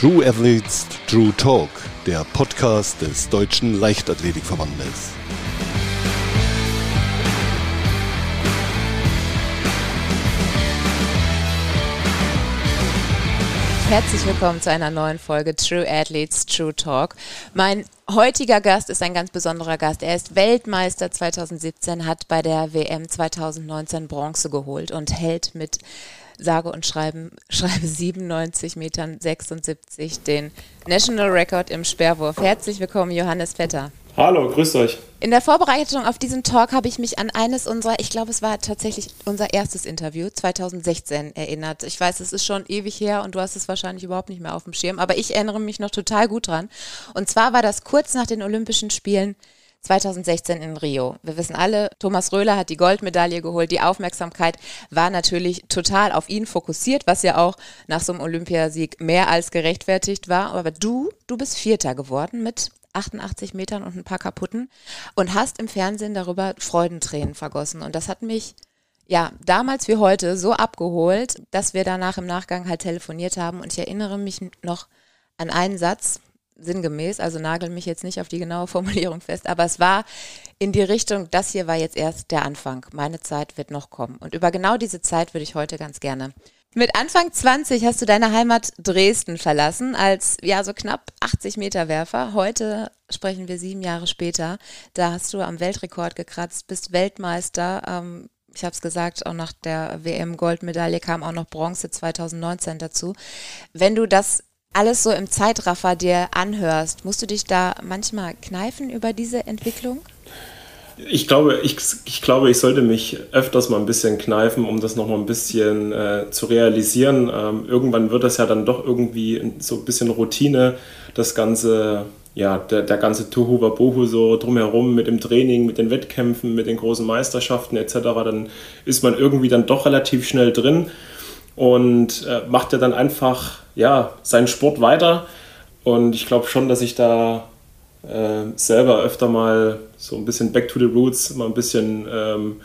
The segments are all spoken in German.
True Athletes True Talk, der Podcast des Deutschen Leichtathletikverbandes. Herzlich willkommen zu einer neuen Folge True Athletes True Talk. Mein heutiger Gast ist ein ganz besonderer Gast. Er ist Weltmeister 2017, hat bei der WM 2019 Bronze geholt und hält mit sage und schreiben, schreibe 97 Metern 76 den National Record im Sperrwurf. Herzlich willkommen, Johannes Vetter. Hallo, grüßt euch. In der Vorbereitung auf diesen Talk habe ich mich an eines unserer, ich glaube, es war tatsächlich unser erstes Interview 2016 erinnert. Ich weiß, es ist schon ewig her und du hast es wahrscheinlich überhaupt nicht mehr auf dem Schirm, aber ich erinnere mich noch total gut dran. Und zwar war das kurz nach den Olympischen Spielen 2016 in Rio. Wir wissen alle, Thomas Röhler hat die Goldmedaille geholt. Die Aufmerksamkeit war natürlich total auf ihn fokussiert, was ja auch nach so einem Olympiasieg mehr als gerechtfertigt war. Aber du, du bist Vierter geworden mit 88 Metern und ein paar kaputten und hast im Fernsehen darüber Freudentränen vergossen. Und das hat mich ja, damals wie heute so abgeholt, dass wir danach im Nachgang halt telefoniert haben. Und ich erinnere mich noch an einen Satz, sinngemäß, also nagel mich jetzt nicht auf die genaue Formulierung fest, aber es war in die Richtung, das hier war jetzt erst der Anfang, meine Zeit wird noch kommen. Und über genau diese Zeit würde ich heute ganz gerne. Mit Anfang 20 hast du deine Heimat Dresden verlassen als ja so knapp 80 Meter Werfer. Heute sprechen wir sieben Jahre später. Da hast du am Weltrekord gekratzt, bist Weltmeister. Ähm, ich habe es gesagt, auch nach der WM-Goldmedaille kam auch noch Bronze 2019 dazu. Wenn du das alles so im Zeitraffer dir anhörst, musst du dich da manchmal kneifen über diese Entwicklung? Ich glaube, ich, ich glaube, ich sollte mich öfters mal ein bisschen kneifen, um das nochmal ein bisschen äh, zu realisieren. Ähm, irgendwann wird das ja dann doch irgendwie so ein bisschen Routine, das ganze, ja, der, der ganze Tohu Wabohu so drumherum mit dem Training, mit den Wettkämpfen, mit den großen Meisterschaften etc. Dann ist man irgendwie dann doch relativ schnell drin und äh, macht ja dann einfach ja, seinen Sport weiter. Und ich glaube schon, dass ich da äh, selber öfter mal so ein bisschen back to the roots, mal ein bisschen ähm,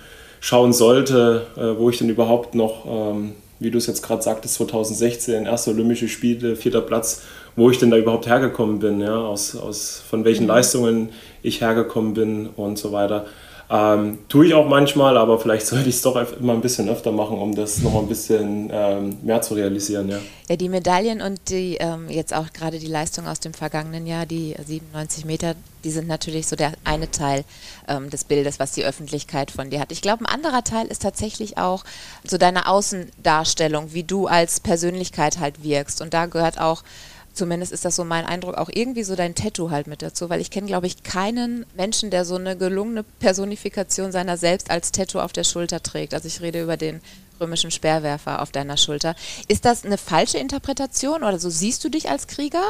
schauen sollte, äh, wo ich denn überhaupt noch, ähm, wie du es jetzt gerade sagtest, 2016, erste Olympische Spiele, vierter Platz, wo ich denn da überhaupt hergekommen bin, ja, aus, aus, von welchen mhm. Leistungen ich hergekommen bin und so weiter. Ähm, tue ich auch manchmal, aber vielleicht sollte ich es doch immer ein bisschen öfter machen, um das nochmal ein bisschen ähm, mehr zu realisieren. Ja. ja, die Medaillen und die ähm, jetzt auch gerade die Leistung aus dem vergangenen Jahr, die 97 Meter, die sind natürlich so der eine Teil ähm, des Bildes, was die Öffentlichkeit von dir hat. Ich glaube, ein anderer Teil ist tatsächlich auch so deine Außendarstellung, wie du als Persönlichkeit halt wirkst. Und da gehört auch Zumindest ist das so mein Eindruck, auch irgendwie so dein Tattoo halt mit dazu, weil ich kenne, glaube ich, keinen Menschen, der so eine gelungene Personifikation seiner selbst als Tattoo auf der Schulter trägt. Also ich rede über den römischen Speerwerfer auf deiner Schulter. Ist das eine falsche Interpretation oder so siehst du dich als Krieger?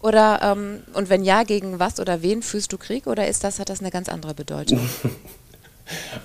Oder ähm, und wenn ja, gegen was oder wen führst du Krieg oder ist das, hat das eine ganz andere Bedeutung?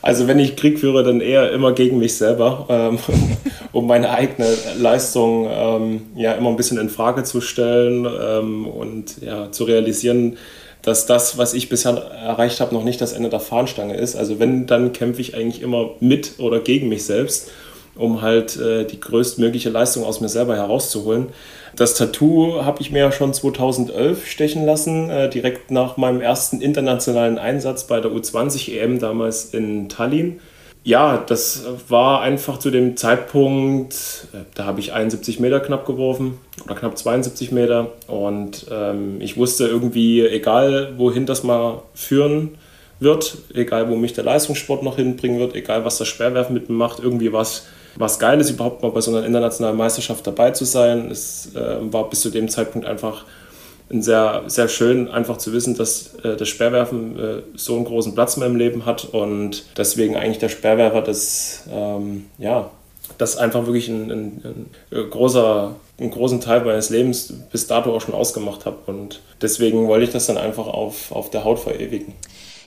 Also wenn ich Krieg führe, dann eher immer gegen mich selber, ähm, um meine eigene Leistung ähm, ja immer ein bisschen in Frage zu stellen ähm, und ja, zu realisieren, dass das, was ich bisher erreicht habe, noch nicht das Ende der Fahnenstange ist. Also wenn, dann kämpfe ich eigentlich immer mit oder gegen mich selbst, um halt äh, die größtmögliche Leistung aus mir selber herauszuholen. Das Tattoo habe ich mir ja schon 2011 stechen lassen, äh, direkt nach meinem ersten internationalen Einsatz bei der U20 EM damals in Tallinn. Ja, das war einfach zu dem Zeitpunkt, äh, da habe ich 71 Meter knapp geworfen oder knapp 72 Meter und ähm, ich wusste irgendwie, egal wohin das mal führen wird, egal wo mich der Leistungssport noch hinbringen wird, egal was das Sperrwerfen mit mir macht, irgendwie was was geil ist, überhaupt mal bei so einer internationalen Meisterschaft dabei zu sein. Es äh, war bis zu dem Zeitpunkt einfach ein sehr, sehr schön, einfach zu wissen, dass äh, das Sperrwerfen äh, so einen großen Platz in meinem Leben hat und deswegen eigentlich der Sperrwerfer das, ähm, ja, das einfach wirklich ein, ein, ein, äh, großer, einen großen Teil meines Lebens bis dato auch schon ausgemacht habe und deswegen wollte ich das dann einfach auf, auf der Haut verewigen.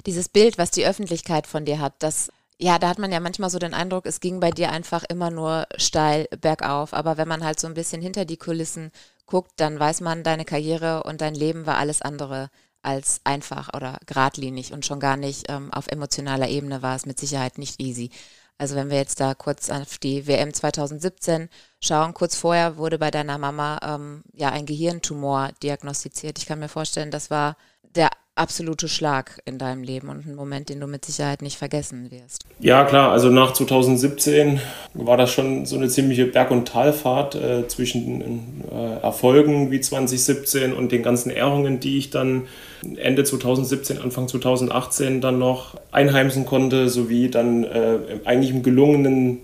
Dieses Bild, was die Öffentlichkeit von dir hat, das ja, da hat man ja manchmal so den Eindruck, es ging bei dir einfach immer nur steil bergauf. Aber wenn man halt so ein bisschen hinter die Kulissen guckt, dann weiß man, deine Karriere und dein Leben war alles andere als einfach oder geradlinig und schon gar nicht ähm, auf emotionaler Ebene war es mit Sicherheit nicht easy. Also wenn wir jetzt da kurz auf die WM 2017 schauen, kurz vorher wurde bei deiner Mama ähm, ja ein Gehirntumor diagnostiziert. Ich kann mir vorstellen, das war der absolute Schlag in deinem Leben und ein Moment, den du mit Sicherheit nicht vergessen wirst. Ja, klar, also nach 2017 war das schon so eine ziemliche Berg- und Talfahrt äh, zwischen äh, Erfolgen wie 2017 und den ganzen Ehrungen, die ich dann Ende 2017, Anfang 2018 dann noch einheimsen konnte, sowie dann äh, eigentlich im gelungenen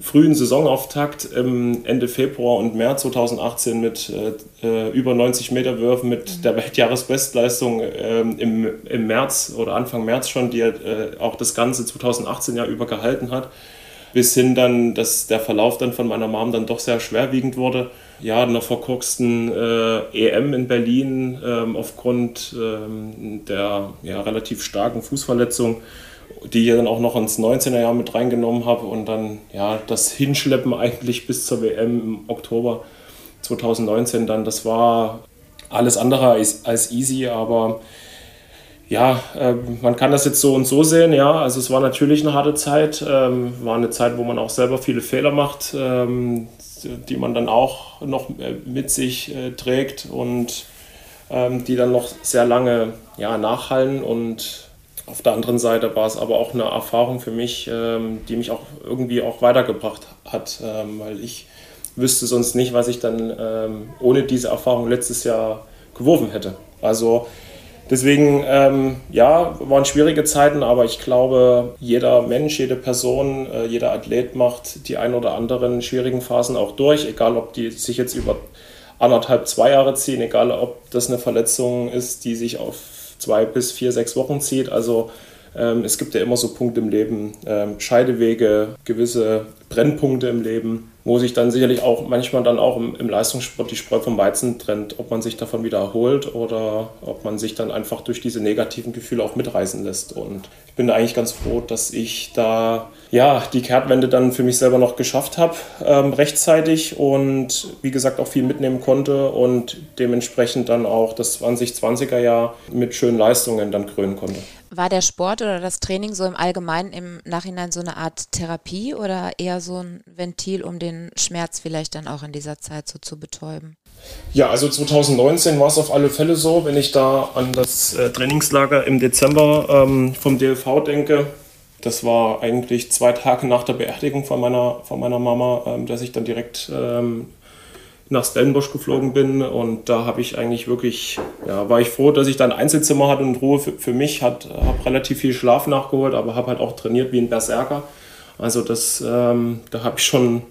frühen Saisonauftakt ähm, Ende Februar und März 2018 mit äh, äh über 90 Meter Würfen mit der Weltjahresbestleistung äh, im, im März oder Anfang März schon, die äh, auch das ganze 2018 Jahr über gehalten hat, bis hin dann, dass der Verlauf dann von meiner Mom dann doch sehr schwerwiegend wurde. Ja, einer verkorksten äh, EM in Berlin ähm, aufgrund ähm, der ja, relativ starken Fußverletzung die ich dann auch noch ins 19er Jahr mit reingenommen habe und dann ja das Hinschleppen eigentlich bis zur WM im Oktober 2019 dann, das war alles andere als, als easy, aber ja, äh, man kann das jetzt so und so sehen, ja, also es war natürlich eine harte Zeit, ähm, war eine Zeit, wo man auch selber viele Fehler macht, ähm, die man dann auch noch äh, mit sich äh, trägt und ähm, die dann noch sehr lange ja, nachhallen und auf der anderen Seite war es aber auch eine Erfahrung für mich, ähm, die mich auch irgendwie auch weitergebracht hat, ähm, weil ich wüsste sonst nicht, was ich dann ähm, ohne diese Erfahrung letztes Jahr geworfen hätte. Also deswegen, ähm, ja, waren schwierige Zeiten, aber ich glaube, jeder Mensch, jede Person, äh, jeder Athlet macht die ein oder anderen schwierigen Phasen auch durch, egal ob die sich jetzt über anderthalb, zwei Jahre ziehen, egal ob das eine Verletzung ist, die sich auf zwei bis vier, sechs Wochen zieht. Also es gibt ja immer so Punkte im Leben, ähm, Scheidewege, gewisse Brennpunkte im Leben, wo sich dann sicherlich auch manchmal dann auch im, im, Leistungssport die Spreu vom Weizen trennt, ob man sich davon wieder erholt oder ob man sich dann einfach durch diese negativen Gefühle auch mitreißen lässt. Und ich bin eigentlich ganz froh, dass ich da ja die Kehrtwende dann für mich selber noch geschafft habe, ähm, rechtzeitig und wie gesagt auch viel mitnehmen konnte und dementsprechend dann auch das 2020er Jahr mit schönen Leistungen dann krönen konnte. War der Sport oder das Training so im Allgemeinen im Nachhinein so eine Art Therapie oder eher so ein Ventil, um den Schmerz vielleicht dann auch in dieser Zeit so zu betäuben? Ja, also 2019 war es auf alle Fälle so, wenn ich da an das äh, Trainingslager im Dezember ähm, vom DLV denke. Das war eigentlich zwei Tage nach der Beerdigung von meiner, von meiner Mama, ähm, dass ich dann direkt ähm, nach Stellenbosch geflogen bin und da habe ich eigentlich wirklich, ja, war ich froh, dass ich da ein Einzelzimmer hatte und Ruhe für, für mich, habe relativ viel Schlaf nachgeholt, aber habe halt auch trainiert wie ein Berserker. Also das, ähm, da habe ich schon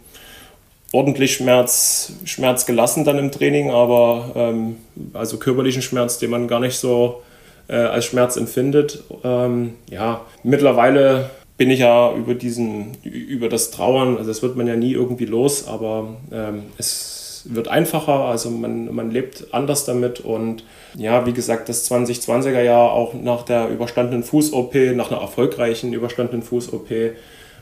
ordentlich Schmerz, Schmerz gelassen dann im Training, aber ähm, also körperlichen Schmerz, den man gar nicht so äh, als Schmerz empfindet. Ähm, ja, mittlerweile bin ich ja über diesen, über das Trauern, also das wird man ja nie irgendwie los, aber ähm, es wird einfacher, also man, man lebt anders damit und ja, wie gesagt, das 2020er Jahr auch nach der überstandenen Fuß-OP, nach einer erfolgreichen überstandenen Fuß-OP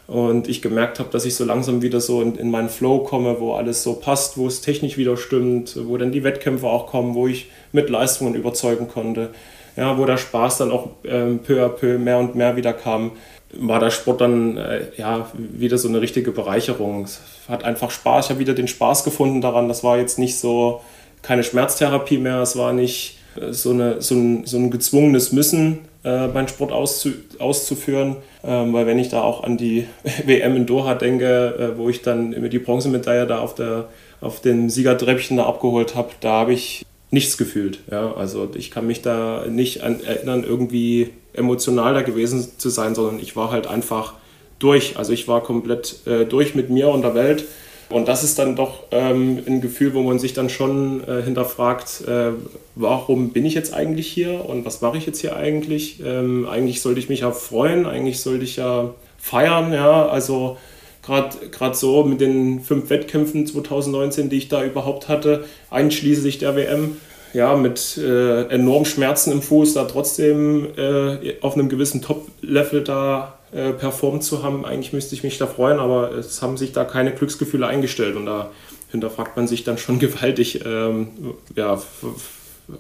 und ich gemerkt habe, dass ich so langsam wieder so in, in meinen Flow komme, wo alles so passt, wo es technisch wieder stimmt, wo dann die Wettkämpfe auch kommen, wo ich mit Leistungen überzeugen konnte, ja, wo der Spaß dann auch ähm, peu à peu mehr und mehr wieder kam war der Sport dann äh, ja wieder so eine richtige Bereicherung. Es hat einfach Spaß. Ich habe wieder den Spaß gefunden daran. Das war jetzt nicht so keine Schmerztherapie mehr. Es war nicht äh, so, eine, so, ein, so ein gezwungenes Müssen, äh, meinen Sport auszu, auszuführen. Ähm, weil wenn ich da auch an die WM in Doha denke, äh, wo ich dann immer die Bronzemedaille da auf, der, auf dem Siegertreppchen da abgeholt habe, da habe ich nichts gefühlt. Ja? Also ich kann mich da nicht an erinnern, irgendwie emotional da gewesen zu sein, sondern ich war halt einfach durch. Also ich war komplett äh, durch mit mir und der Welt. Und das ist dann doch ähm, ein Gefühl, wo man sich dann schon äh, hinterfragt, äh, warum bin ich jetzt eigentlich hier und was mache ich jetzt hier eigentlich? Ähm, eigentlich sollte ich mich ja freuen, eigentlich sollte ich ja feiern, ja, also gerade so mit den fünf Wettkämpfen 2019, die ich da überhaupt hatte, einschließlich der WM, ja, mit äh, enormen Schmerzen im Fuß da trotzdem äh, auf einem gewissen Top-Level da äh, performt zu haben. Eigentlich müsste ich mich da freuen, aber es haben sich da keine Glücksgefühle eingestellt und da hinterfragt man sich dann schon gewaltig, ähm, ja,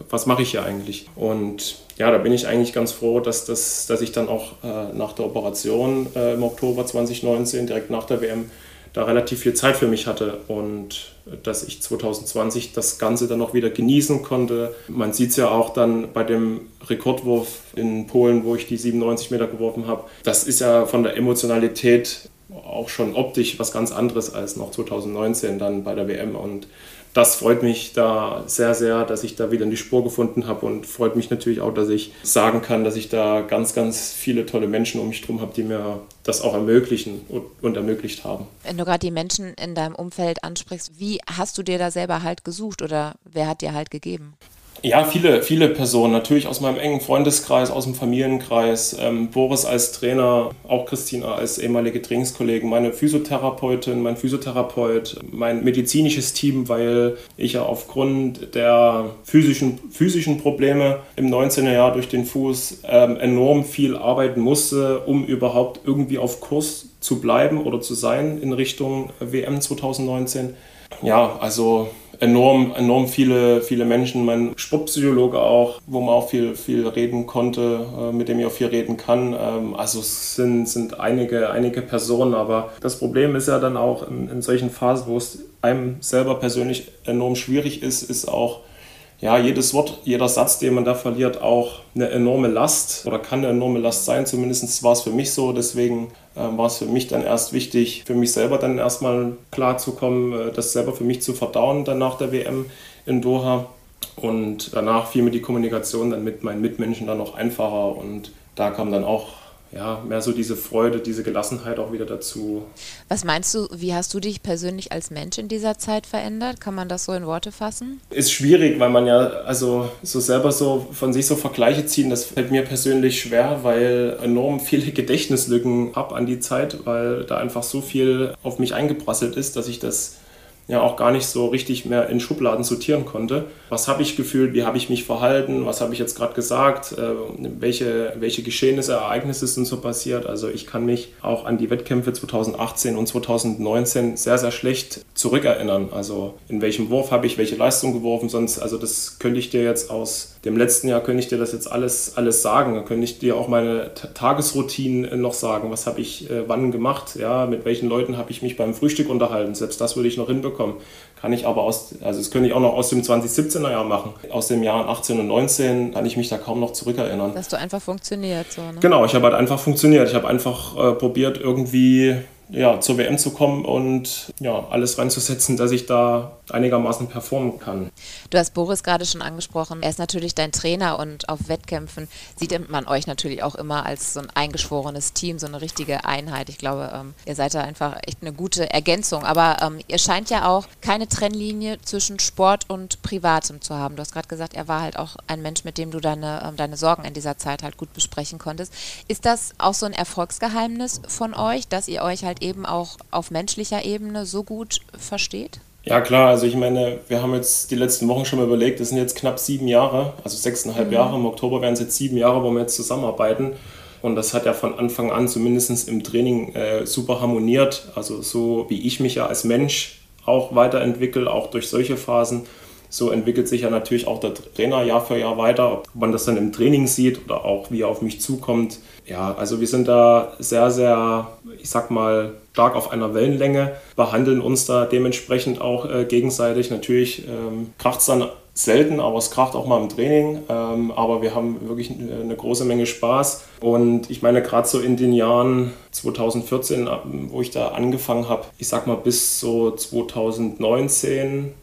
was mache ich hier eigentlich? Und ja, da bin ich eigentlich ganz froh, dass, das, dass ich dann auch äh, nach der Operation äh, im Oktober 2019, direkt nach der WM, da relativ viel Zeit für mich hatte und dass ich 2020 das Ganze dann auch wieder genießen konnte. Man sieht es ja auch dann bei dem Rekordwurf in Polen, wo ich die 97 Meter geworfen habe. Das ist ja von der Emotionalität auch schon optisch was ganz anderes als noch 2019 dann bei der WM und das freut mich da sehr, sehr, dass ich da wieder in die Spur gefunden habe und freut mich natürlich auch, dass ich sagen kann, dass ich da ganz, ganz viele tolle Menschen um mich herum habe, die mir das auch ermöglichen und, und ermöglicht haben. Wenn du gerade die Menschen in deinem Umfeld ansprichst, wie hast du dir da selber Halt gesucht oder wer hat dir Halt gegeben? Ja, viele, viele Personen, natürlich aus meinem engen Freundeskreis, aus dem Familienkreis. Ähm, Boris als Trainer, auch Christina als ehemalige Trainingskollegen, meine Physiotherapeutin, mein Physiotherapeut, mein medizinisches Team, weil ich ja aufgrund der physischen, physischen Probleme im 19. Jahr durch den Fuß ähm, enorm viel arbeiten musste, um überhaupt irgendwie auf Kurs zu bleiben oder zu sein in Richtung WM 2019. Ja, also enorm, enorm viele, viele Menschen. Mein Sportpsychologe auch, wo man auch viel, viel reden konnte, äh, mit dem ich auch viel reden kann. Ähm, also es sind, sind einige, einige Personen, aber das Problem ist ja dann auch in, in solchen Phasen, wo es einem selber persönlich enorm schwierig ist, ist auch ja, jedes Wort, jeder Satz, den man da verliert, auch eine enorme Last oder kann eine enorme Last sein. Zumindest war es für mich so. Deswegen äh, war es für mich dann erst wichtig, für mich selber dann erstmal klar zu kommen, äh, das selber für mich zu verdauen dann nach der WM in Doha. Und danach fiel mir die Kommunikation dann mit meinen Mitmenschen dann noch einfacher und da kam dann auch ja, mehr so diese Freude, diese Gelassenheit auch wieder dazu. Was meinst du, wie hast du dich persönlich als Mensch in dieser Zeit verändert? Kann man das so in Worte fassen? Ist schwierig, weil man ja also so selber so von sich so Vergleiche ziehen, das fällt mir persönlich schwer, weil enorm viele Gedächtnislücken habe an die Zeit, weil da einfach so viel auf mich eingeprasselt ist, dass ich das ja auch gar nicht so richtig mehr in Schubladen sortieren konnte. Was habe ich gefühlt, wie habe ich mich verhalten, was habe ich jetzt gerade gesagt, äh, welche, welche Geschehnisse, Ereignisse sind so passiert. Also ich kann mich auch an die Wettkämpfe 2018 und 2019 sehr, sehr schlecht zurückerinnern. Also in welchem Wurf habe ich welche Leistung geworfen, sonst, also das könnte ich dir jetzt aus dem letzten Jahr, könnte ich dir das jetzt alles, alles sagen. Dann könnte ich dir auch meine Tagesroutinen noch sagen, was habe ich äh, wann gemacht, ja, mit welchen Leuten habe ich mich beim Frühstück unterhalten. Selbst das würde ich noch hinbekommen bekommen. Kann ich aber aus, also das könnte ich auch noch aus dem 2017er Jahr machen. Aus den Jahren 18 und 19 kann ich mich da kaum noch zurückerinnern. Dass du einfach funktioniert so, ne? Genau, ich habe halt einfach funktioniert. Ich habe einfach äh, probiert, irgendwie ja, zur WM zu kommen und ja, alles reinzusetzen, dass ich da einigermaßen performen kann. Du hast Boris gerade schon angesprochen. Er ist natürlich dein Trainer und auf Wettkämpfen sieht man euch natürlich auch immer als so ein eingeschworenes Team, so eine richtige Einheit. Ich glaube, ähm, ihr seid da einfach echt eine gute Ergänzung. Aber ähm, ihr scheint ja auch keine Trennlinie zwischen Sport und Privatem zu haben. Du hast gerade gesagt, er war halt auch ein Mensch, mit dem du deine, ähm, deine Sorgen in dieser Zeit halt gut besprechen konntest. Ist das auch so ein Erfolgsgeheimnis von euch, dass ihr euch halt eben auch auf menschlicher Ebene so gut versteht? Ja, klar, also ich meine, wir haben jetzt die letzten Wochen schon mal überlegt, das sind jetzt knapp sieben Jahre, also sechseinhalb mhm. Jahre, im Oktober werden es jetzt sieben Jahre, wo wir jetzt zusammenarbeiten. Und das hat ja von Anfang an zumindest im Training äh, super harmoniert. Also so wie ich mich ja als Mensch auch weiterentwickle, auch durch solche Phasen, so entwickelt sich ja natürlich auch der Trainer Jahr für Jahr weiter. Ob man das dann im Training sieht oder auch wie er auf mich zukommt. Ja, also wir sind da sehr, sehr, ich sag mal, stark auf einer Wellenlänge, behandeln uns da dementsprechend auch äh, gegenseitig. Natürlich ähm, kracht es dann selten, aber es kracht auch mal im Training. Ähm, aber wir haben wirklich eine große Menge Spaß. Und ich meine, gerade so in den Jahren 2014, wo ich da angefangen habe, ich sag mal bis so 2019, äh,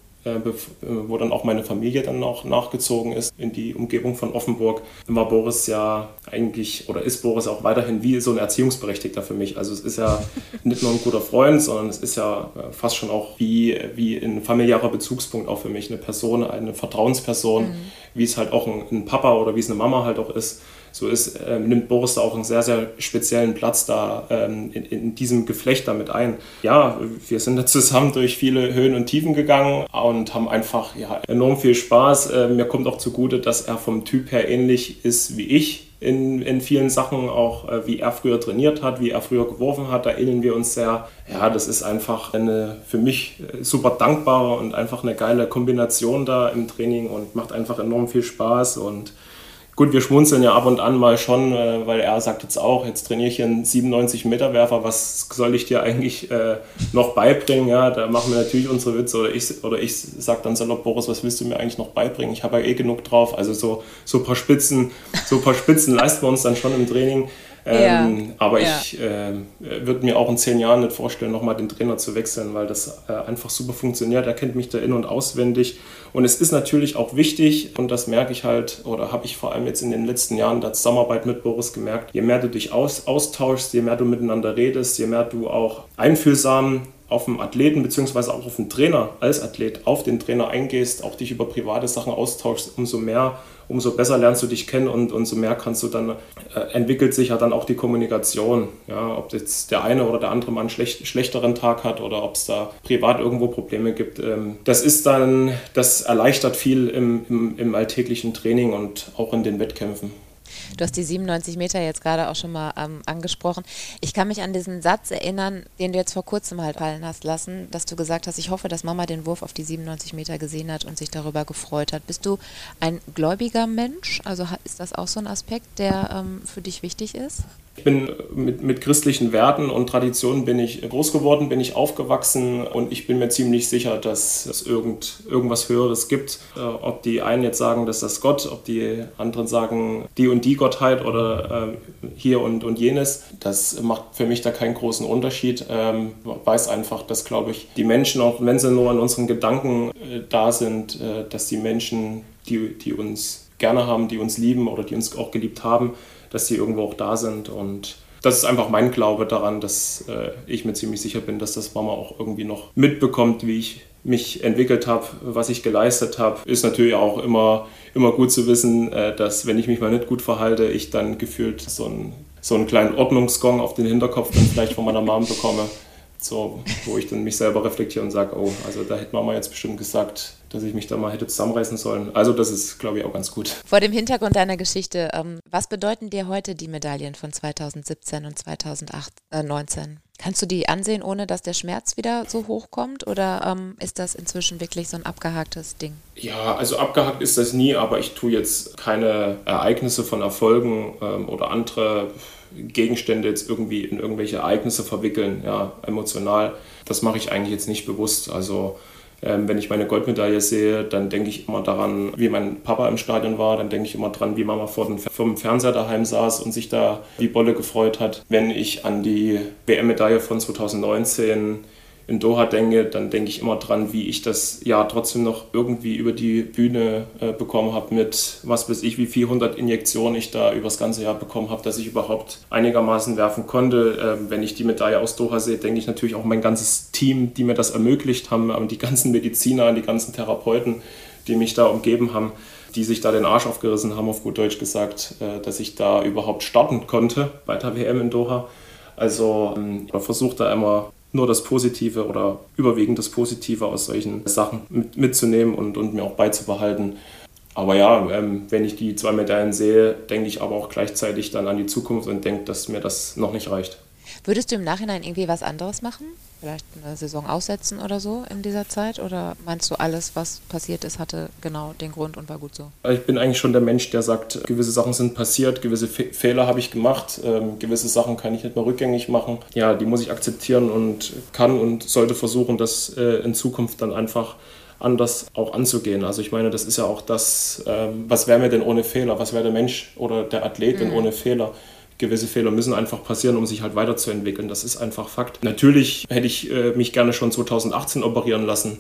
wo dann auch meine Familie dann noch nachgezogen ist in die Umgebung von Offenburg, war Boris ja eigentlich oder ist Boris auch weiterhin wie so ein Erziehungsberechtigter für mich. Also es ist ja nicht nur ein guter Freund, sondern es ist ja äh, fast schon auch wie, wie ein familiärer Bezugspunkt auch für mich, eine Person, eine Vertrauensperson, mhm. wie es halt auch ein, ein Papa oder wie es eine Mama halt auch ist so ist, äh, nimmt Boris da auch einen sehr, sehr speziellen Platz da ähm, in, in, diesem Geflecht damit ein. Ja, wir sind da zusammen durch viele Höhen und Tiefen gegangen und haben einfach ja, enorm viel Spaß. Äh, mir kommt auch zugute, dass er vom Typ her ähnlich ist wie ich in, in vielen Sachen, auch äh, wie er früher trainiert hat, wie er früher geworfen hat. Da erinnern wir uns sehr. Ja, das ist einfach eine für mich äh, super dankbare und einfach eine geile Kombination da im Training und macht einfach enorm viel Spaß und Gut, wir schmunzeln ja ab und an mal schon, äh, weil er sagt jetzt auch, jetzt trainiere ich hier einen 97 Meter Werfer, was soll ich dir eigentlich äh, noch beibringen? Ja, da machen wir natürlich unsere Witze oder ich, oder ich sage dann salopp, Boris, was willst du mir eigentlich noch beibringen? Ich habe ja eh genug drauf. Also so, so paar Spitzen, so paar Spitzen leisten wir uns dann schon im Training. Ähm, ja. Aber ja. ich äh, würde mir auch in zehn Jahren nicht vorstellen, nochmal den Trainer zu wechseln, weil das äh, einfach super funktioniert. Er kennt mich da in- und auswendig. Und es ist natürlich auch wichtig, und das merke ich halt, oder habe ich vor allem jetzt in den letzten Jahren der Zusammenarbeit mit Boris gemerkt, je mehr du dich aus, austauschst, je mehr du miteinander redest, je mehr du auch einfühlsam auf den Athleten beziehungsweise auch auf den Trainer als Athlet auf den Trainer eingehst, auch dich über private Sachen austauschst, umso mehr, umso besser lernst du dich kennen und umso mehr kannst du dann, äh, entwickelt sich ja dann auch die Kommunikation. Ja, ob jetzt der eine oder der andere mal einen schlecht, schlechteren Tag hat oder ob es da privat irgendwo Probleme gibt. Ähm, das ist dann, das erleichtert viel im, im, im alltäglichen Training und auch in den Wettkämpfen. Du hast die 97 Meter jetzt gerade auch schon mal ähm, angesprochen. Ich kann mich an diesen Satz erinnern, den du jetzt vor kurzem halt fallen hast lassen, dass du gesagt hast, ich hoffe, dass Mama den Wurf auf die 97 Meter gesehen hat und sich darüber gefreut hat. Bist du ein gläubiger Mensch? Also ist das auch so ein Aspekt, der ähm, für dich wichtig ist? Ich bin mit, mit christlichen Werten und Traditionen bin ich groß geworden, bin ich aufgewachsen und ich bin mir ziemlich sicher, dass es irgend, irgendwas Höheres gibt. Äh, ob die einen jetzt sagen, dass das Gott, ob die anderen sagen, die und die Gottheit oder äh, hier und, und jenes, das macht für mich da keinen großen Unterschied. Ähm, weiß einfach, dass, glaube ich, die Menschen, auch wenn sie nur in unseren Gedanken äh, da sind, äh, dass die Menschen, die, die uns gerne haben, die uns lieben oder die uns auch geliebt haben, dass sie irgendwo auch da sind. Und das ist einfach mein Glaube daran, dass äh, ich mir ziemlich sicher bin, dass das Mama auch irgendwie noch mitbekommt, wie ich mich entwickelt habe, was ich geleistet habe. Ist natürlich auch immer, immer gut zu wissen, äh, dass wenn ich mich mal nicht gut verhalte, ich dann gefühlt so einen, so einen kleinen Ordnungsgong auf den Hinterkopf dann vielleicht von meiner Mom bekomme. So, wo ich dann mich selber reflektiere und sage, oh, also da hätte Mama jetzt bestimmt gesagt, dass ich mich da mal hätte zusammenreißen sollen. Also das ist, glaube ich, auch ganz gut. Vor dem Hintergrund deiner Geschichte, ähm, was bedeuten dir heute die Medaillen von 2017 und 2019? Äh, Kannst du die ansehen, ohne dass der Schmerz wieder so hochkommt? Oder ähm, ist das inzwischen wirklich so ein abgehaktes Ding? Ja, also abgehakt ist das nie, aber ich tue jetzt keine Ereignisse von Erfolgen ähm, oder andere Gegenstände jetzt irgendwie in irgendwelche Ereignisse verwickeln, ja, emotional. Das mache ich eigentlich jetzt nicht bewusst. Also ähm, wenn ich meine Goldmedaille sehe, dann denke ich immer daran, wie mein Papa im Stadion war. Dann denke ich immer daran, wie Mama vor dem Fernseher daheim saß und sich da wie Bolle gefreut hat. Wenn ich an die WM-Medaille von 2019 in Doha denke, dann denke ich immer dran, wie ich das Jahr trotzdem noch irgendwie über die Bühne äh, bekommen habe mit, was weiß ich, wie 400 Injektionen ich da übers ganze Jahr bekommen habe, dass ich überhaupt einigermaßen werfen konnte. Äh, wenn ich die Medaille aus Doha sehe, denke ich natürlich auch mein ganzes Team, die mir das ermöglicht haben, die ganzen Mediziner, die ganzen Therapeuten, die mich da umgeben haben die sich da den Arsch aufgerissen haben, auf gut Deutsch gesagt, äh, dass ich da überhaupt starten konnte bei der WM in Doha. Also ähm, man versucht da immer nur das Positive oder überwiegend das Positive aus solchen Sachen mit, mitzunehmen und, und mir auch beizubehalten. Aber ja, ähm, wenn ich die zwei Medaillen sehe, denke ich aber auch gleichzeitig dann an die Zukunft und denke, dass mir das noch nicht reicht. Würdest du im Nachhinein irgendwie was anderes machen? Vielleicht eine Saison aussetzen oder so in dieser Zeit? Oder meinst du, alles, was passiert ist, hatte genau den Grund und war gut so? Ich bin eigentlich schon der Mensch, der sagt, gewisse Sachen sind passiert, gewisse Fe Fehler habe ich gemacht, ähm, gewisse Sachen kann ich nicht mehr rückgängig machen. Ja, die muss ich akzeptieren und kann und sollte versuchen, das äh, in Zukunft dann einfach anders auch anzugehen. Also ich meine, das ist ja auch das, ähm, was wäre mir denn ohne Fehler? Was wäre der Mensch oder der Athlet denn mhm. ohne Fehler? Gewisse Fehler müssen einfach passieren, um sich halt weiterzuentwickeln. Das ist einfach Fakt. Natürlich hätte ich äh, mich gerne schon 2018 operieren lassen.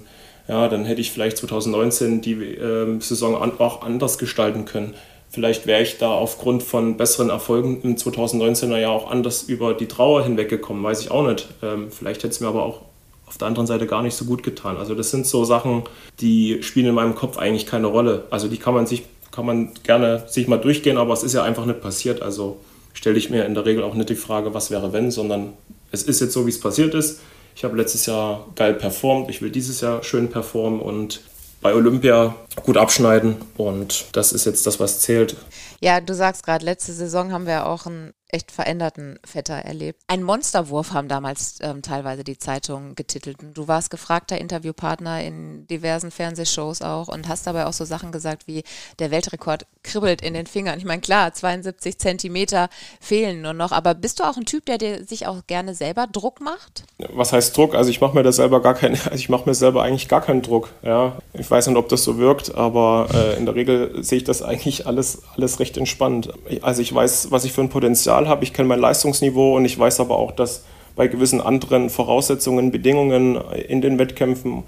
Ja, dann hätte ich vielleicht 2019 die äh, Saison an, auch anders gestalten können. Vielleicht wäre ich da aufgrund von besseren Erfolgen im 2019er Jahr auch anders über die Trauer hinweggekommen, weiß ich auch nicht. Ähm, vielleicht hätte es mir aber auch auf der anderen Seite gar nicht so gut getan. Also das sind so Sachen, die spielen in meinem Kopf eigentlich keine Rolle. Also die kann man sich kann man gerne sich mal durchgehen, aber es ist ja einfach nicht passiert. Also stelle ich mir in der Regel auch nicht die Frage, was wäre wenn, sondern es ist jetzt so, wie es passiert ist. Ich habe letztes Jahr geil performt, ich will dieses Jahr schön performen und bei Olympia gut abschneiden und das ist jetzt das, was zählt. Ja, du sagst gerade, letzte Saison haben wir auch einen echt veränderten Vetter erlebt. Ein Monsterwurf haben damals ähm, teilweise die Zeitungen getitelt. Du warst gefragter Interviewpartner in diversen Fernsehshows auch und hast dabei auch so Sachen gesagt wie, der Weltrekord kribbelt in den Fingern. Ich meine, klar, 72 Zentimeter fehlen nur noch, aber bist du auch ein Typ, der dir sich auch gerne selber Druck macht? Was heißt Druck? Also ich mache mir da selber gar keinen, also ich mache mir selber eigentlich gar keinen Druck. Ja. Ich weiß nicht, ob das so wirkt, aber äh, in der Regel sehe ich das eigentlich alles, alles recht entspannt. Also ich weiß, was ich für ein Potenzial Potenzial habe, ich kenne mein Leistungsniveau und ich weiß aber auch, dass bei gewissen anderen Voraussetzungen, Bedingungen in den Wettkämpfen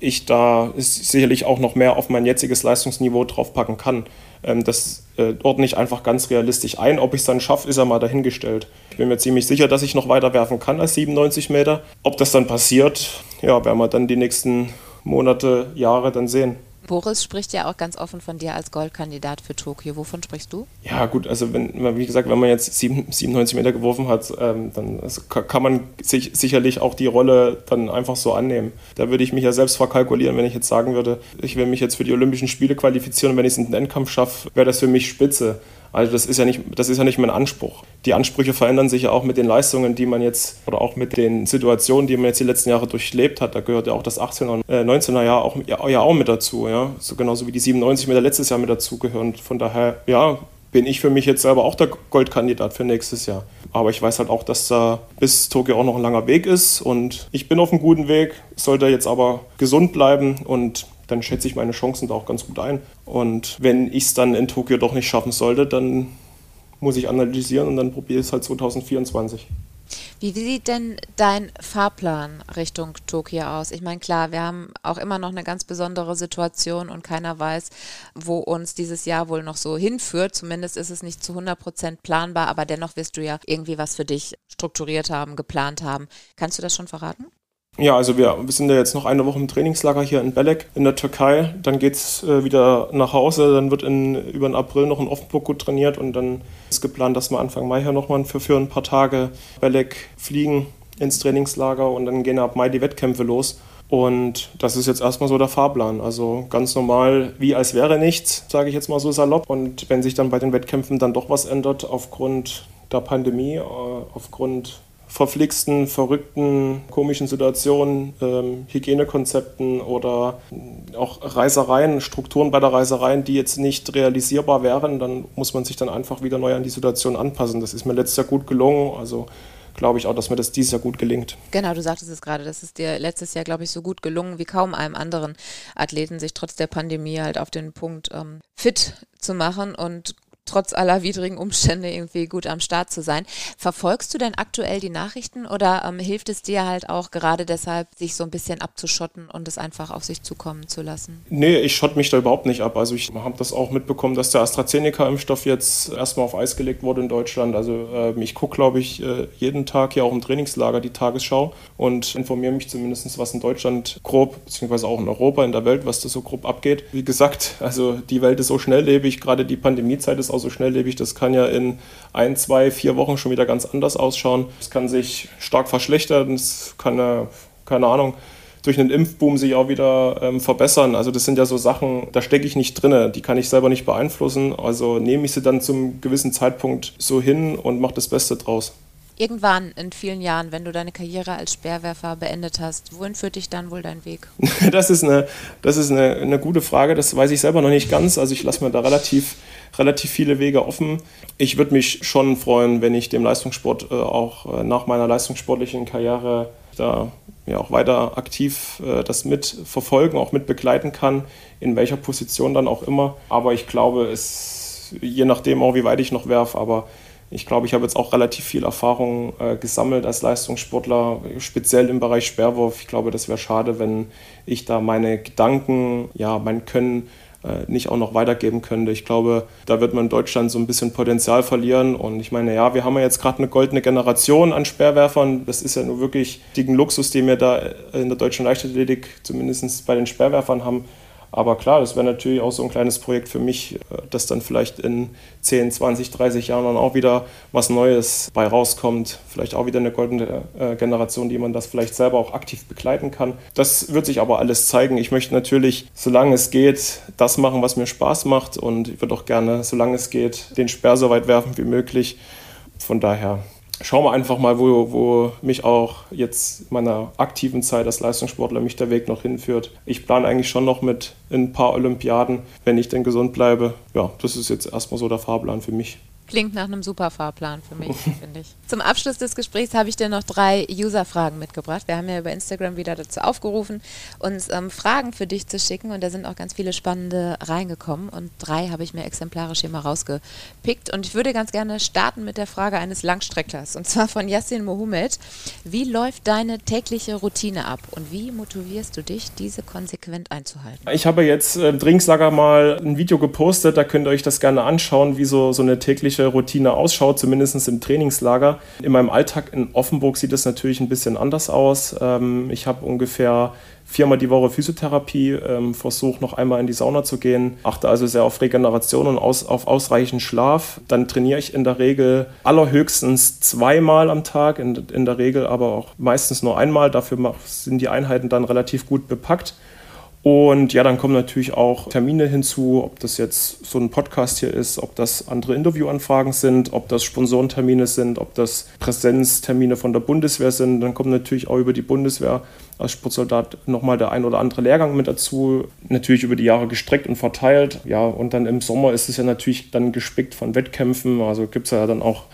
ich da sicherlich auch noch mehr auf mein jetziges Leistungsniveau draufpacken kann. Ähm, das äh, ordne ich einfach ganz realistisch ein. Ob ich es dann schaffe, ist ja mal dahingestellt. Ich bin mir ziemlich sicher, dass ich noch weiter werfen kann als 97 Meter. Ob das dann passiert, ja, werden wir dann die nächsten Monate, Jahre dann sehen. Boris spricht ja auch ganz offen von dir als Goldkandidat für Tokio. Wovon sprichst du? Ja, gut, also wenn, wie gesagt, wenn man jetzt 97 Meter geworfen hat, ähm, dann kann man sich sicherlich auch die Rolle dann einfach so annehmen. Da würde ich mich ja selbst verkalkulieren, wenn ich jetzt sagen würde, ich will mich jetzt für die Olympischen Spiele qualifizieren und wenn ich es in den Endkampf schaffe, wäre das für mich spitze. Also das ist ja nicht, das ist ja nicht mein Anspruch. Die Ansprüche verändern sich ja auch mit den Leistungen, die man jetzt oder auch mit den Situationen, die man jetzt die letzten Jahre durchlebt hat. Da gehört ja auch das 18er und 19er Jahr auch, ja, ja auch mit dazu, ja. So genauso wie die 97 Meter letztes Jahr mit dazugehören. Von daher, ja, bin ich für mich jetzt selber auch der Goldkandidat für nächstes Jahr. Aber ich weiß halt auch, dass da bis Tokio auch noch ein langer Weg ist und ich bin auf einem guten Weg, sollte jetzt aber gesund bleiben und dann schätze ich meine Chancen da auch ganz gut ein. Und wenn ich es dann in Tokio doch nicht schaffen sollte, dann muss ich analysieren und dann probiere ich es halt 2024. Wie sieht denn dein Fahrplan Richtung Tokio aus? Ich meine, klar, wir haben auch immer noch eine ganz besondere Situation und keiner weiß, wo uns dieses Jahr wohl noch so hinführt. Zumindest ist es nicht zu 100 Prozent planbar, aber dennoch wirst du ja irgendwie was für dich strukturiert haben, geplant haben. Kannst du das schon verraten? Ja, also wir, wir sind ja jetzt noch eine Woche im Trainingslager hier in Belek in der Türkei. Dann geht es äh, wieder nach Hause. Dann wird in, über den April noch in Offenburg gut trainiert und dann ist geplant, dass wir Anfang Mai hier nochmal für, für ein paar Tage Belek fliegen ins Trainingslager und dann gehen ab Mai die Wettkämpfe los. Und das ist jetzt erstmal so der Fahrplan. Also ganz normal, wie als wäre nichts, sage ich jetzt mal so salopp. Und wenn sich dann bei den Wettkämpfen dann doch was ändert aufgrund der Pandemie, äh, aufgrund verflixten, verrückten, komischen Situationen, ähm, Hygienekonzepten oder auch Reisereien, Strukturen bei der Reisereien, die jetzt nicht realisierbar wären, dann muss man sich dann einfach wieder neu an die Situation anpassen. Das ist mir letztes Jahr gut gelungen. Also glaube ich auch, dass mir das dieses Jahr gut gelingt. Genau, du sagtest es gerade, das ist dir letztes Jahr, glaube ich, so gut gelungen wie kaum einem anderen Athleten, sich trotz der Pandemie halt auf den Punkt ähm, fit zu machen und trotz aller widrigen Umstände irgendwie gut am Start zu sein. Verfolgst du denn aktuell die Nachrichten oder ähm, hilft es dir halt auch gerade deshalb, sich so ein bisschen abzuschotten und es einfach auf sich zukommen zu lassen? Nee, ich schotte mich da überhaupt nicht ab. Also ich habe das auch mitbekommen, dass der AstraZeneca-Impfstoff jetzt erstmal auf Eis gelegt wurde in Deutschland. Also äh, ich gucke, glaube ich, jeden Tag hier auch im Trainingslager die Tagesschau und informiere mich zumindest, was in Deutschland grob, beziehungsweise auch in Europa, in der Welt, was da so grob abgeht. Wie gesagt, also die Welt ist so schnelllebig, gerade die Pandemiezeit ist auch so schnelllebig. Das kann ja in ein, zwei, vier Wochen schon wieder ganz anders ausschauen. Es kann sich stark verschlechtern, es kann, äh, keine Ahnung, durch einen Impfboom sich auch wieder ähm, verbessern. Also das sind ja so Sachen, da stecke ich nicht drin, die kann ich selber nicht beeinflussen. Also nehme ich sie dann zum gewissen Zeitpunkt so hin und mache das Beste draus. Irgendwann in vielen Jahren, wenn du deine Karriere als Speerwerfer beendet hast, wohin führt dich dann wohl dein Weg? das ist, eine, das ist eine, eine gute Frage, das weiß ich selber noch nicht ganz. Also ich lasse mir da relativ, relativ viele Wege offen. Ich würde mich schon freuen, wenn ich dem Leistungssport äh, auch äh, nach meiner leistungssportlichen Karriere da ja auch weiter aktiv äh, das mitverfolgen, auch mit begleiten kann, in welcher Position dann auch immer. Aber ich glaube, es je nachdem auch, wie weit ich noch werfe, aber ich glaube, ich habe jetzt auch relativ viel Erfahrung äh, gesammelt als Leistungssportler, speziell im Bereich Sperrwurf. Ich glaube, das wäre schade, wenn ich da meine Gedanken, ja, mein Können nicht auch noch weitergeben könnte. Ich glaube, da wird man in Deutschland so ein bisschen Potenzial verlieren. Und ich meine, ja, wir haben ja jetzt gerade eine goldene Generation an Sperrwerfern. Das ist ja nur wirklich dicken Luxus, den wir da in der deutschen Leichtathletik, zumindest bei den Sperrwerfern haben. Aber klar, das wäre natürlich auch so ein kleines Projekt für mich, äh, dass dann vielleicht in 10, 20, 30 Jahren dann auch wieder was Neues bei rauskommt. Vielleicht auch wieder eine goldene äh, Generation, die man das vielleicht selber auch aktiv begleiten kann. Das wird sich aber alles zeigen. Ich möchte natürlich, solange es geht, das machen, was mir Spaß macht und ich würde auch gerne, solange es geht, den Sperr so weit werfen wie möglich. Von daher schauen wir einfach mal, wo, wo mich auch jetzt meiner aktiven Zeit als Leistungssportler mich der Weg noch hinführt. Ich plane eigentlich schon noch mit ein paar Olympiaden, wenn ich denn gesund bleibe. Ja, das ist jetzt erstmal so der Fahrplan für mich. Klingt nach einem super Fahrplan für mich, finde ich. Zum Abschluss des Gesprächs habe ich dir noch drei User-Fragen mitgebracht. Wir haben ja über Instagram wieder dazu aufgerufen, uns ähm, Fragen für dich zu schicken und da sind auch ganz viele spannende reingekommen und drei habe ich mir exemplarisch hier mal rausgepickt und ich würde ganz gerne starten mit der Frage eines Langstrecklers und zwar von Yassin Mohamed. Wie läuft deine tägliche Routine ab und wie motivierst du dich, diese konsequent einzuhalten? Ich habe jetzt äh, Drinkslager mal ein Video gepostet, da könnt ihr euch das gerne anschauen, wie so, so eine tägliche tägliche Routine ausschaut, zumindest im Trainingslager. In meinem Alltag in Offenburg sieht es natürlich ein bisschen anders aus. Ähm, ich habe ungefähr viermal die Woche Physiotherapie, ähm, versuche noch einmal in die Sauna zu gehen, achte also sehr auf Regeneration und auf ausreichend Schlaf. Dann trainiere ich in der Regel allerhöchstens zweimal am Tag, in, in der Regel aber auch meistens nur einmal. Dafür sind die Einheiten dann relativ gut bepackt. Und ja, dann kommen natürlich auch Termine hinzu, ob das jetzt so ein Podcast hier ist, ob das andere Interviewanfragen sind, ob das Sponsorentermine sind, ob das Präsenztermine von der Bundeswehr sind. Dann kommt natürlich auch über die Bundeswehr als Sportsoldat nochmal der ein oder andere Lehrgang mit dazu. Natürlich über die Jahre gestreckt und verteilt. Ja, und dann im Sommer ist es ja natürlich dann gespickt von Wettkämpfen. Also gibt es ja dann auch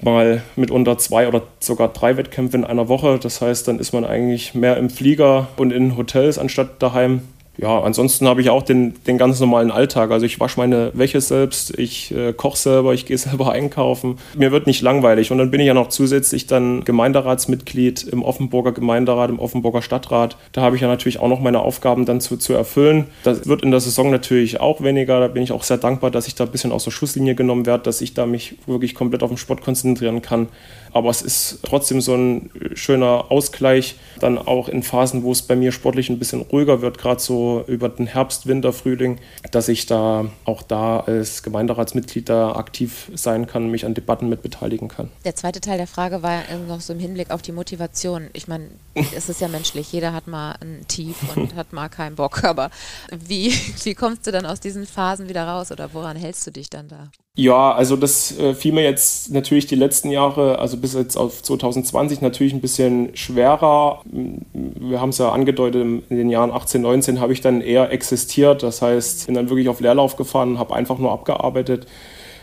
mal mitunter zwei oder sogar drei Wettkämpfe in einer Woche. Das heißt, dann ist man eigentlich mehr im Flieger und in Hotels anstatt daheim ja, ansonsten habe ich auch den, den ganz normalen Alltag. Also ich wasche meine Wäsche selbst, ich äh, koche selber, ich gehe selber einkaufen. Mir wird nicht langweilig. Und dann bin ich ja noch zusätzlich dann Gemeinderatsmitglied im Offenburger Gemeinderat, im Offenburger Stadtrat. Da habe ich ja natürlich auch noch meine Aufgaben dann zu, zu erfüllen. Das wird in der Saison natürlich auch weniger. Da bin ich auch sehr dankbar, dass ich da ein bisschen aus der Schusslinie genommen werde, dass ich da mich wirklich komplett auf den Sport konzentrieren kann. Aber es ist trotzdem so ein schöner Ausgleich, dann auch in Phasen, wo es bei mir sportlich ein bisschen ruhiger wird, gerade so über den Herbst, Winter, Frühling, dass ich da auch da als Gemeinderatsmitglied da aktiv sein kann, mich an Debatten mit beteiligen kann. Der zweite Teil der Frage war ja noch so im Hinblick auf die Motivation. Ich meine, es ist ja menschlich, jeder hat mal ein Tief und hat mal keinen Bock, aber wie, wie kommst du dann aus diesen Phasen wieder raus oder woran hältst du dich dann da? Ja, also das äh, fiel mir jetzt natürlich die letzten Jahre, also bis jetzt auf 2020 natürlich ein bisschen schwerer. Wir haben es ja angedeutet, in den Jahren 18, 19 habe ich dann eher existiert. Das heißt, bin dann wirklich auf Leerlauf gefahren, habe einfach nur abgearbeitet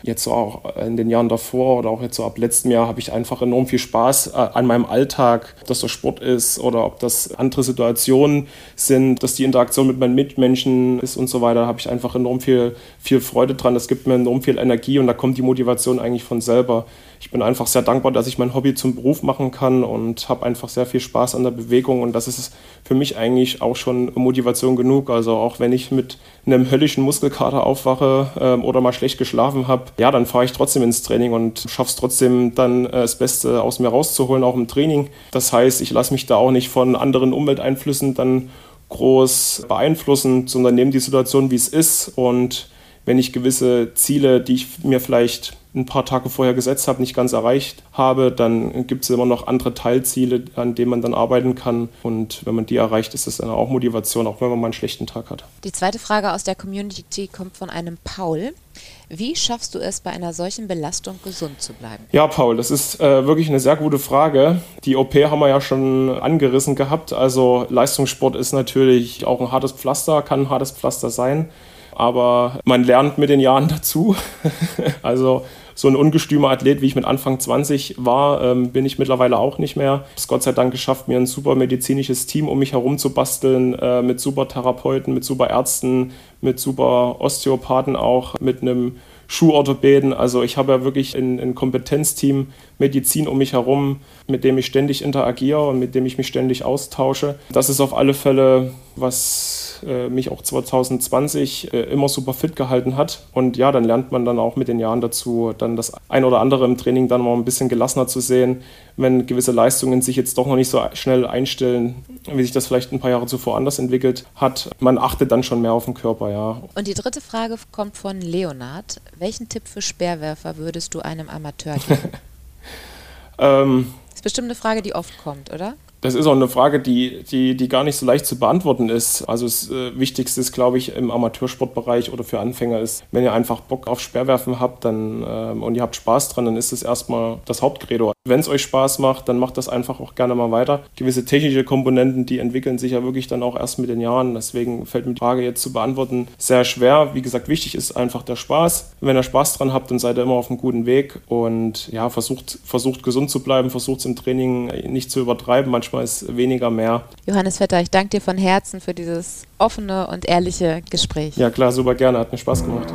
jetzt so auch in den Jahren davor oder auch jetzt so ab letztem Jahr habe ich einfach enorm viel Spaß äh, an meinem Alltag, ob das der Sport ist oder ob das andere Situationen sind, dass die Interaktion mit meinen Mitmenschen ist und so weiter, habe ich einfach enorm viel, viel Freude dran. Das gibt mir enorm viel Energie und da kommt die Motivation eigentlich von selber ich bin einfach sehr dankbar, dass ich mein Hobby zum Beruf machen kann und habe einfach sehr viel Spaß an der Bewegung und das ist für mich eigentlich auch schon Motivation genug. Also auch wenn ich mit einem höllischen Muskelkater aufwache ähm, oder mal schlecht geschlafen habe, ja, dann fahre ich trotzdem ins Training und schaffe es trotzdem dann äh, das Beste aus mir rauszuholen, auch im Training. Das heißt, ich lasse mich da auch nicht von anderen Umwelteinflüssen dann groß beeinflussen, sondern nehme die Situation, wie es ist und wenn ich gewisse Ziele, die ich mir vielleicht ein paar Tage vorher gesetzt habe, nicht ganz erreicht habe, dann gibt es immer noch andere Teilziele, an denen man dann arbeiten kann. Und wenn man die erreicht, ist das dann auch Motivation, auch wenn man mal einen schlechten Tag hat. Die zweite Frage aus der Community kommt von einem Paul. Wie schaffst du es, bei einer solchen Belastung gesund zu bleiben? Ja, Paul, das ist äh, wirklich eine sehr gute Frage. Die OP haben wir ja schon angerissen gehabt. Also Leistungssport ist natürlich auch ein hartes Pflaster, kann ein hartes Pflaster sein. Aber man lernt mit den Jahren dazu. also so ein ungestümer Athlet, wie ich mit Anfang 20 war, ähm, bin ich mittlerweile auch nicht mehr. Es Gott sei Dank geschafft, mir ein super medizinisches Team um mich herum zu basteln, äh, mit super Therapeuten, mit super Ärzten, mit super Osteopathen auch, mit einem Schuhorthopäden. Also ich habe ja wirklich ein, ein Kompetenzteam Medizin um mich herum, mit dem ich ständig interagiere und mit dem ich mich ständig austausche. Das ist auf alle Fälle was äh, mich auch 2020 äh, immer super fit gehalten hat. Und ja, dann lernt man dann auch mit den Jahren dazu, dann das ein oder andere im Training dann mal ein bisschen gelassener zu sehen, wenn gewisse Leistungen sich jetzt doch noch nicht so schnell einstellen, wie sich das vielleicht ein paar Jahre zuvor anders entwickelt hat. Man achtet dann schon mehr auf den Körper, ja. Und die dritte Frage kommt von Leonard. Welchen Tipp für Speerwerfer würdest du einem Amateur geben? ähm, das ist bestimmt eine Frage, die oft kommt, oder? Das ist auch eine Frage, die, die, die gar nicht so leicht zu beantworten ist. Also das äh, Wichtigste ist, glaube ich, im Amateursportbereich oder für Anfänger ist, wenn ihr einfach Bock auf Speerwerfen habt dann, ähm, und ihr habt Spaß dran, dann ist das erstmal das Hauptcredo. Wenn es euch Spaß macht, dann macht das einfach auch gerne mal weiter. Gewisse technische Komponenten, die entwickeln sich ja wirklich dann auch erst mit den Jahren. Deswegen fällt mir die Frage jetzt zu beantworten sehr schwer. Wie gesagt, wichtig ist einfach der Spaß. Wenn ihr Spaß dran habt, dann seid ihr immer auf einem guten Weg und ja, versucht, versucht gesund zu bleiben, versucht es im Training nicht zu übertreiben. Manchmal manchmal ist weniger mehr. Johannes Vetter, ich danke dir von Herzen für dieses offene und ehrliche Gespräch. Ja klar, super gerne, hat mir Spaß gemacht.